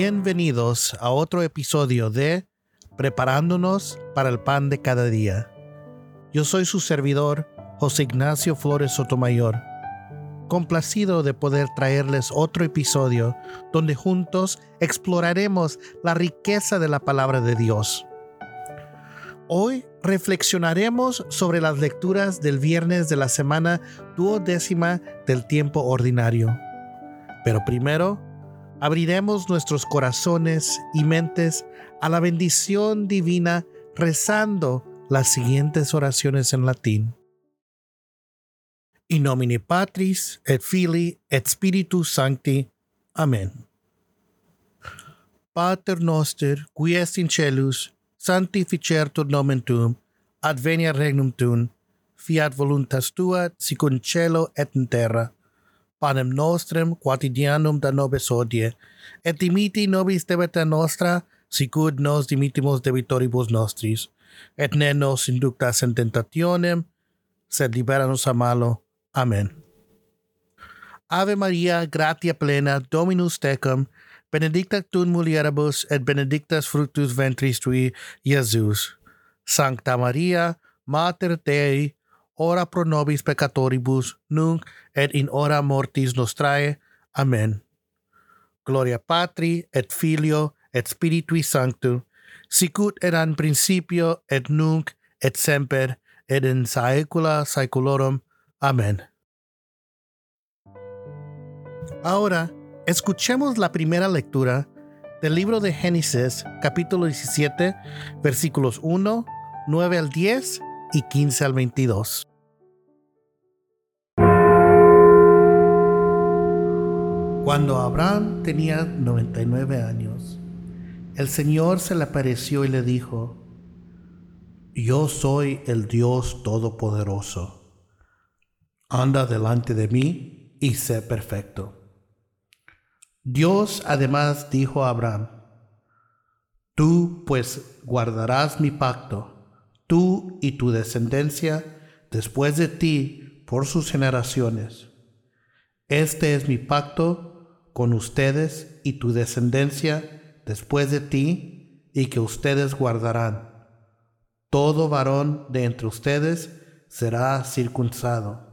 Bienvenidos a otro episodio de Preparándonos para el pan de cada día. Yo soy su servidor, José Ignacio Flores Sotomayor, complacido de poder traerles otro episodio donde juntos exploraremos la riqueza de la palabra de Dios. Hoy reflexionaremos sobre las lecturas del viernes de la semana duodécima del tiempo ordinario. Pero primero, abriremos nuestros corazones y mentes a la bendición divina rezando las siguientes oraciones en latín. In nomine Patris et Filii et Spiritus Sancti. Amen. Pater noster, qui est in celus, sanctificertur nomen tuum, advenia regnum tuum, fiat voluntas tua, sic in cielo et in terra panem nostrem quotidianum da nobis hodie, et dimiti nobis debita nostra, sicud nos dimitimos debitoribus nostris, et ne nos inductas in tentationem, sed libera nos a malo. Amen. Ave Maria, gratia plena, Dominus tecum, benedicta tu in mulieribus, et benedictus fructus ventris tui, Iesus. Sancta Maria, Mater Dei, ora pro nobis peccatoribus, nunc et in hora mortis nostrae. Amen. Gloria Patri et Filio et Spiritui Sancto, sicut eran principio et nunc et semper et in saecula saeculorum. Amén. Ahora, escuchemos la primera lectura del libro de Génesis, capítulo 17, versículos 1, 9 al 10 y 15 al 22. Cuando Abraham tenía 99 años, el Señor se le apareció y le dijo, Yo soy el Dios Todopoderoso. Anda delante de mí y sé perfecto. Dios además dijo a Abraham, Tú pues guardarás mi pacto, tú y tu descendencia después de ti por sus generaciones. Este es mi pacto con ustedes y tu descendencia después de ti, y que ustedes guardarán. Todo varón de entre ustedes será circuncidado.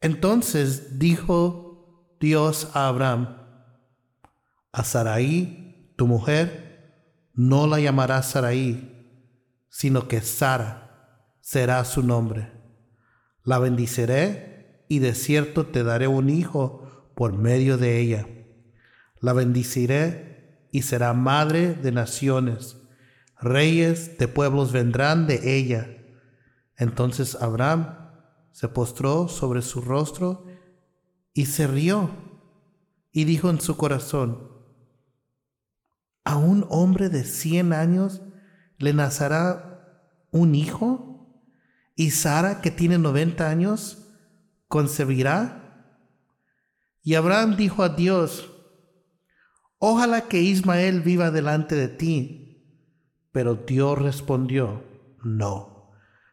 Entonces dijo Dios a Abraham, a Sarai, tu mujer, no la llamarás Sarai, sino que Sara será su nombre. La bendiciré y de cierto te daré un hijo por medio de ella. La bendiciré y será madre de naciones. Reyes de pueblos vendrán de ella. Entonces Abraham se postró sobre su rostro y se rió y dijo en su corazón, ¿a un hombre de cien años le nacerá un hijo? ¿Y Sara, que tiene noventa años, concebirá? Y Abraham dijo a Dios, ojalá que Ismael viva delante de ti. Pero Dios respondió, no,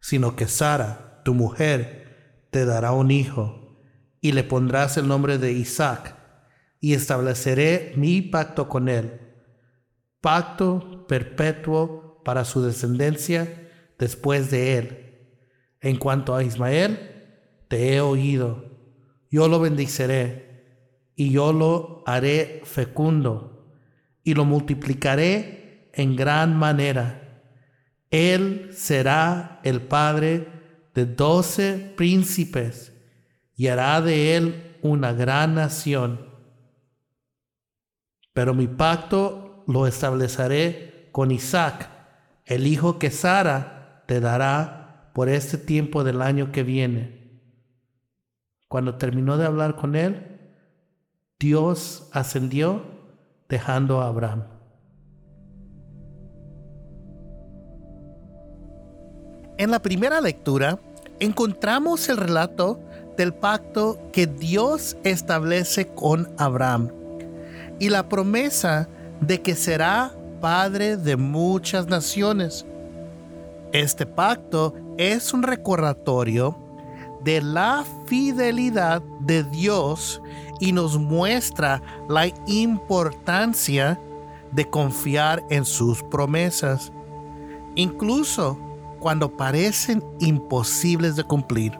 sino que Sara, tu mujer, te dará un hijo, y le pondrás el nombre de Isaac, y estableceré mi pacto con él, pacto perpetuo para su descendencia después de él. En cuanto a Ismael, te he oído, yo lo bendiciré y yo lo haré fecundo y lo multiplicaré en gran manera. Él será el padre de doce príncipes y hará de él una gran nación. Pero mi pacto lo estableceré con Isaac, el hijo que Sara te dará por este tiempo del año que viene. Cuando terminó de hablar con él, Dios ascendió dejando a Abraham. En la primera lectura encontramos el relato del pacto que Dios establece con Abraham y la promesa de que será padre de muchas naciones. Este pacto es un recordatorio de la fidelidad de Dios y nos muestra la importancia de confiar en sus promesas, incluso cuando parecen imposibles de cumplir.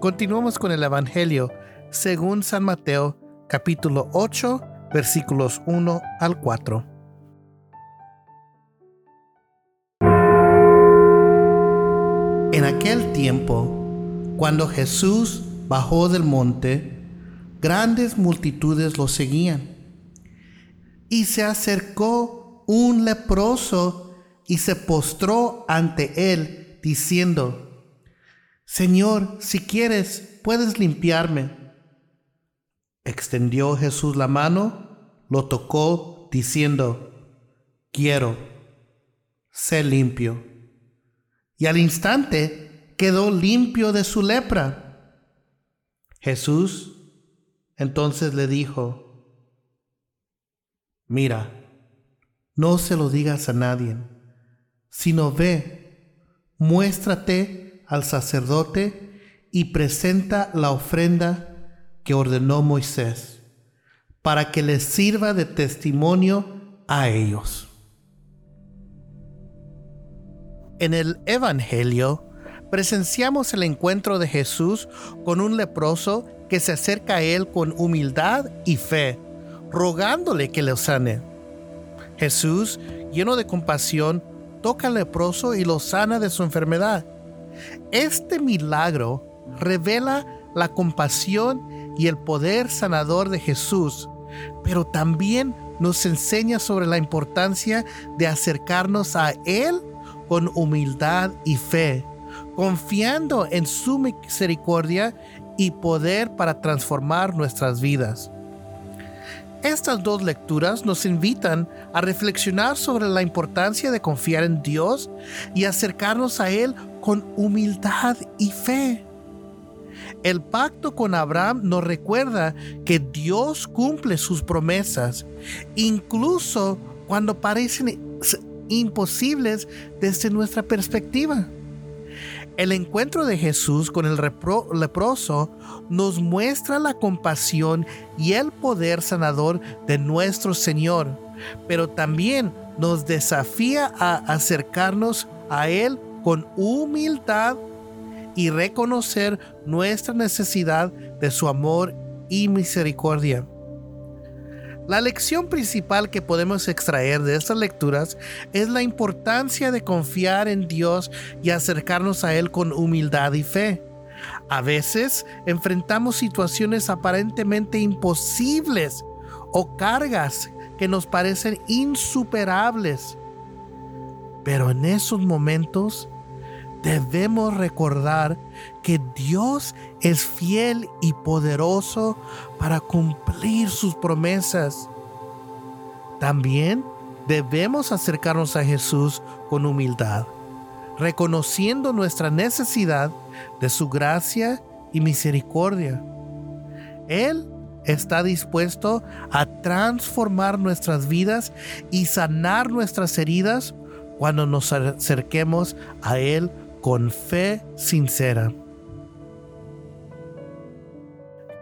Continuamos con el Evangelio según San Mateo capítulo 8 versículos 1 al 4. En aquel tiempo, cuando Jesús bajó del monte, grandes multitudes lo seguían. Y se acercó un leproso y se postró ante él, diciendo, Señor, si quieres, puedes limpiarme. Extendió Jesús la mano, lo tocó, diciendo, Quiero, sé limpio. Y al instante quedó limpio de su lepra. Jesús entonces le dijo, Mira, no se lo digas a nadie, sino ve, muéstrate al sacerdote y presenta la ofrenda que ordenó Moisés, para que les sirva de testimonio a ellos. En el Evangelio presenciamos el encuentro de Jesús con un leproso que se acerca a él con humildad y fe, rogándole que le sane. Jesús, lleno de compasión, toca al leproso y lo sana de su enfermedad. Este milagro revela la compasión y el poder sanador de Jesús, pero también nos enseña sobre la importancia de acercarnos a Él con humildad y fe, confiando en su misericordia y poder para transformar nuestras vidas. Estas dos lecturas nos invitan a reflexionar sobre la importancia de confiar en Dios y acercarnos a Él con humildad y fe. El pacto con Abraham nos recuerda que Dios cumple sus promesas, incluso cuando parecen imposibles desde nuestra perspectiva. El encuentro de Jesús con el leproso nos muestra la compasión y el poder sanador de nuestro Señor, pero también nos desafía a acercarnos a Él con humildad y reconocer nuestra necesidad de su amor y misericordia. La lección principal que podemos extraer de estas lecturas es la importancia de confiar en Dios y acercarnos a Él con humildad y fe. A veces enfrentamos situaciones aparentemente imposibles o cargas que nos parecen insuperables. Pero en esos momentos debemos recordar que Dios es fiel y poderoso para cumplir sus promesas. También debemos acercarnos a Jesús con humildad, reconociendo nuestra necesidad de su gracia y misericordia. Él está dispuesto a transformar nuestras vidas y sanar nuestras heridas cuando nos acerquemos a Él con fe sincera.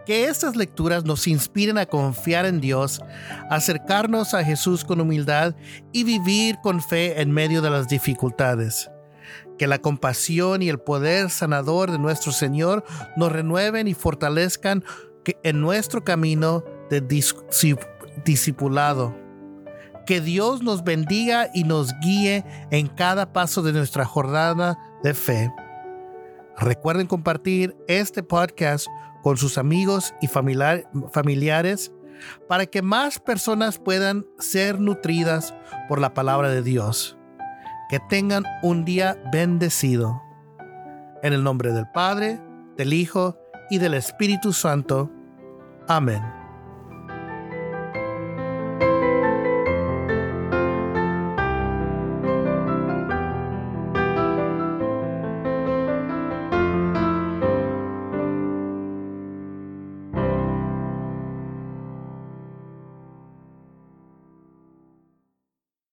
Que estas lecturas nos inspiren a confiar en Dios, acercarnos a Jesús con humildad y vivir con fe en medio de las dificultades. Que la compasión y el poder sanador de nuestro Señor nos renueven y fortalezcan en nuestro camino de discipulado. Que Dios nos bendiga y nos guíe en cada paso de nuestra jornada de fe. Recuerden compartir este podcast con sus amigos y familiares para que más personas puedan ser nutridas por la palabra de Dios. Que tengan un día bendecido. En el nombre del Padre, del Hijo y del Espíritu Santo. Amén.